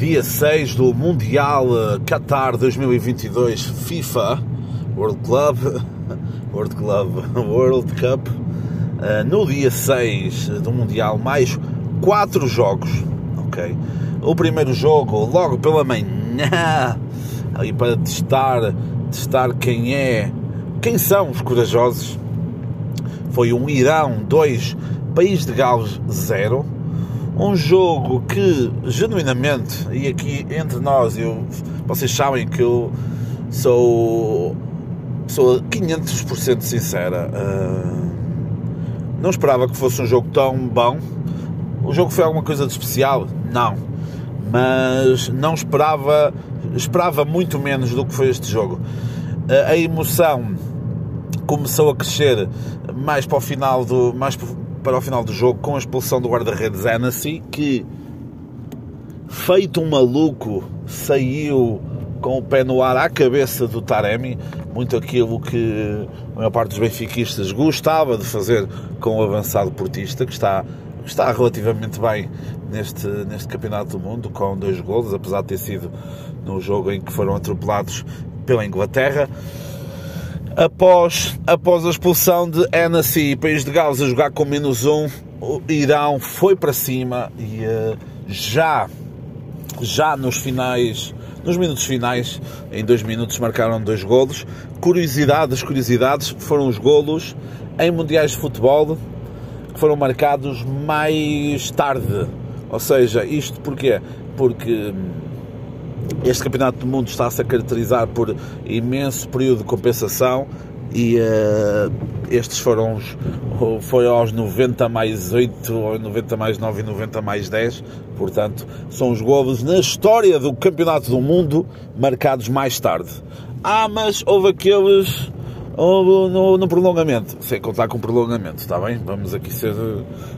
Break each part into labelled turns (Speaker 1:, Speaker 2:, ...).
Speaker 1: dia 6 do Mundial eh, Qatar 2022 FIFA World Club World Club World Cup. Uh, no dia 6 do Mundial mais quatro jogos ok? O primeiro jogo logo pela manhã aí para testar testar quem é quem são os corajosos foi um Irão 2 País de Gales 0 um jogo que genuinamente e aqui entre nós eu vocês sabem que eu sou sou 500% sincera uh, não esperava que fosse um jogo tão bom. O jogo foi alguma coisa de especial? Não. Mas não esperava esperava muito menos do que foi este jogo. Uh, a emoção começou a crescer mais para o final do mais para o final do jogo com a expulsão do guarda-redes Annecy que feito um maluco saiu com o pé no ar à cabeça do Taremi. Muito aquilo que a maior parte dos benfiquistas gostava de fazer com o avançado portista que está está relativamente bem neste, neste campeonato do mundo com dois golos apesar de ter sido no jogo em que foram atropelados pela Inglaterra Após, após a expulsão de Annecy e País de Gales a jogar com menos um, o Irão foi para cima e uh, já, já nos finais, nos minutos finais, em dois minutos marcaram dois golos. Curiosidade das curiosidades foram os golos em mundiais de futebol que foram marcados mais tarde. Ou seja, isto porquê? Porque este Campeonato do Mundo está-se a caracterizar por imenso período de compensação e uh, estes foram os, foi aos 90 mais 8, ou 90 mais 9 e 90 mais 10, portanto, são os golos na história do Campeonato do Mundo marcados mais tarde. Ah, mas houve aqueles houve no, no prolongamento, sem contar com prolongamento, está bem? Vamos aqui ser,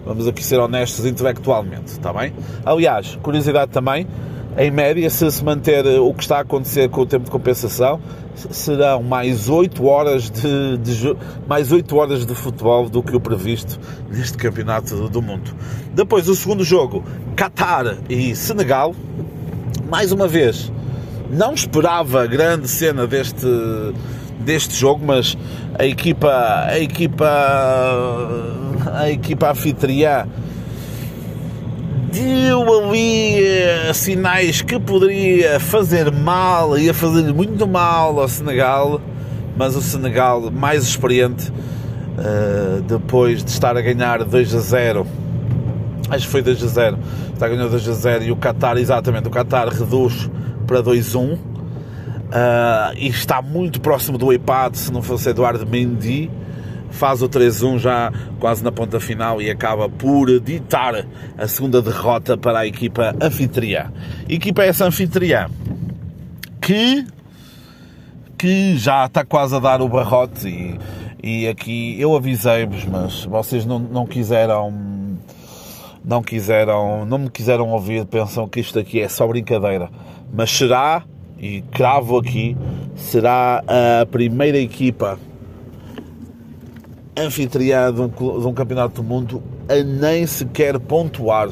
Speaker 1: vamos aqui ser honestos intelectualmente, está bem? Aliás, curiosidade também, em média, se se manter o que está a acontecer com o tempo de compensação, serão mais 8 horas de, de mais 8 horas de futebol do que o previsto neste campeonato do mundo. Depois o segundo jogo, Qatar e Senegal. Mais uma vez, não esperava grande cena deste deste jogo, mas a equipa a equipa a equipa anfitriã deu ali sinais que poderia fazer mal, ia fazer muito mal ao Senegal, mas o Senegal mais experiente, uh, depois de estar a ganhar 2 a 0, acho que foi 2 a 0, está a ganhar 2 a 0 e o Qatar, exatamente, o Qatar reduz para 2 a 1 uh, e está muito próximo do empate se não fosse Eduardo Mendy faz o 3-1 já quase na ponta final e acaba por ditar a segunda derrota para a equipa anfitriã. Equipa essa anfitriã que, que já está quase a dar o barrote e, e aqui eu avisei-vos, mas vocês não, não quiseram não quiseram, não me quiseram ouvir, pensam que isto aqui é só brincadeira, mas será, e cravo aqui, será a primeira equipa anfitriã de um, de um campeonato do mundo a nem sequer pontuar.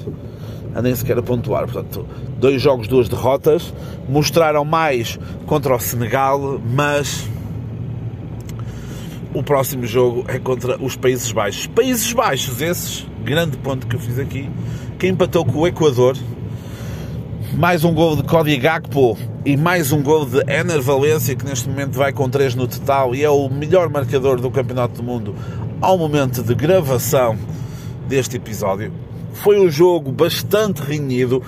Speaker 1: A nem sequer pontuar. Portanto, dois jogos, duas derrotas. Mostraram mais contra o Senegal, mas o próximo jogo é contra os Países Baixos. Países Baixos, esses, grande ponto que eu fiz aqui, que empatou com o Equador. Mais um gol de Cody Gakpo e mais um gol de Ener Valência, que neste momento vai com 3 no total e é o melhor marcador do Campeonato do Mundo ao momento de gravação deste episódio. Foi um jogo bastante renhido,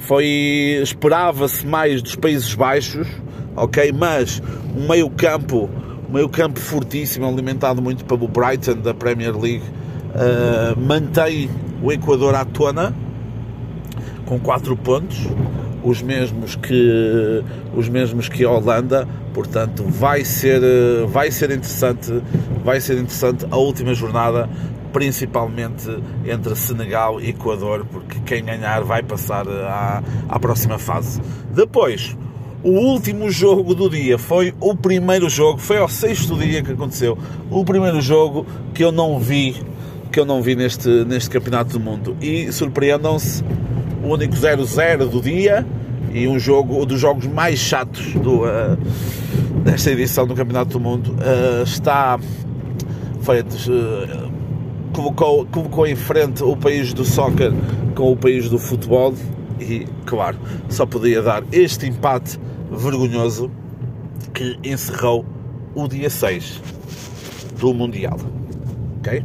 Speaker 1: foi esperava-se mais dos Países Baixos, ok, mas um meio campo, um meio campo fortíssimo, alimentado muito pelo Brighton da Premier League, uh, mantém o Equador à tona com 4 pontos os mesmos que os mesmos que a Holanda, portanto vai ser vai ser interessante, vai ser interessante a última jornada, principalmente entre Senegal e Equador, porque quem ganhar vai passar à, à próxima fase. Depois, o último jogo do dia foi o primeiro jogo, foi ao sexto dia que aconteceu. O primeiro jogo que eu não vi, que eu não vi neste, neste campeonato do mundo. E surpreendam-se, o único 0-0 do dia e um jogo, um dos jogos mais chatos do, uh, desta edição do Campeonato do Mundo, uh, está feito, uh, colocou, colocou em frente o país do soccer com o país do futebol e, claro, só podia dar este empate vergonhoso que encerrou o dia 6 do Mundial. Ok?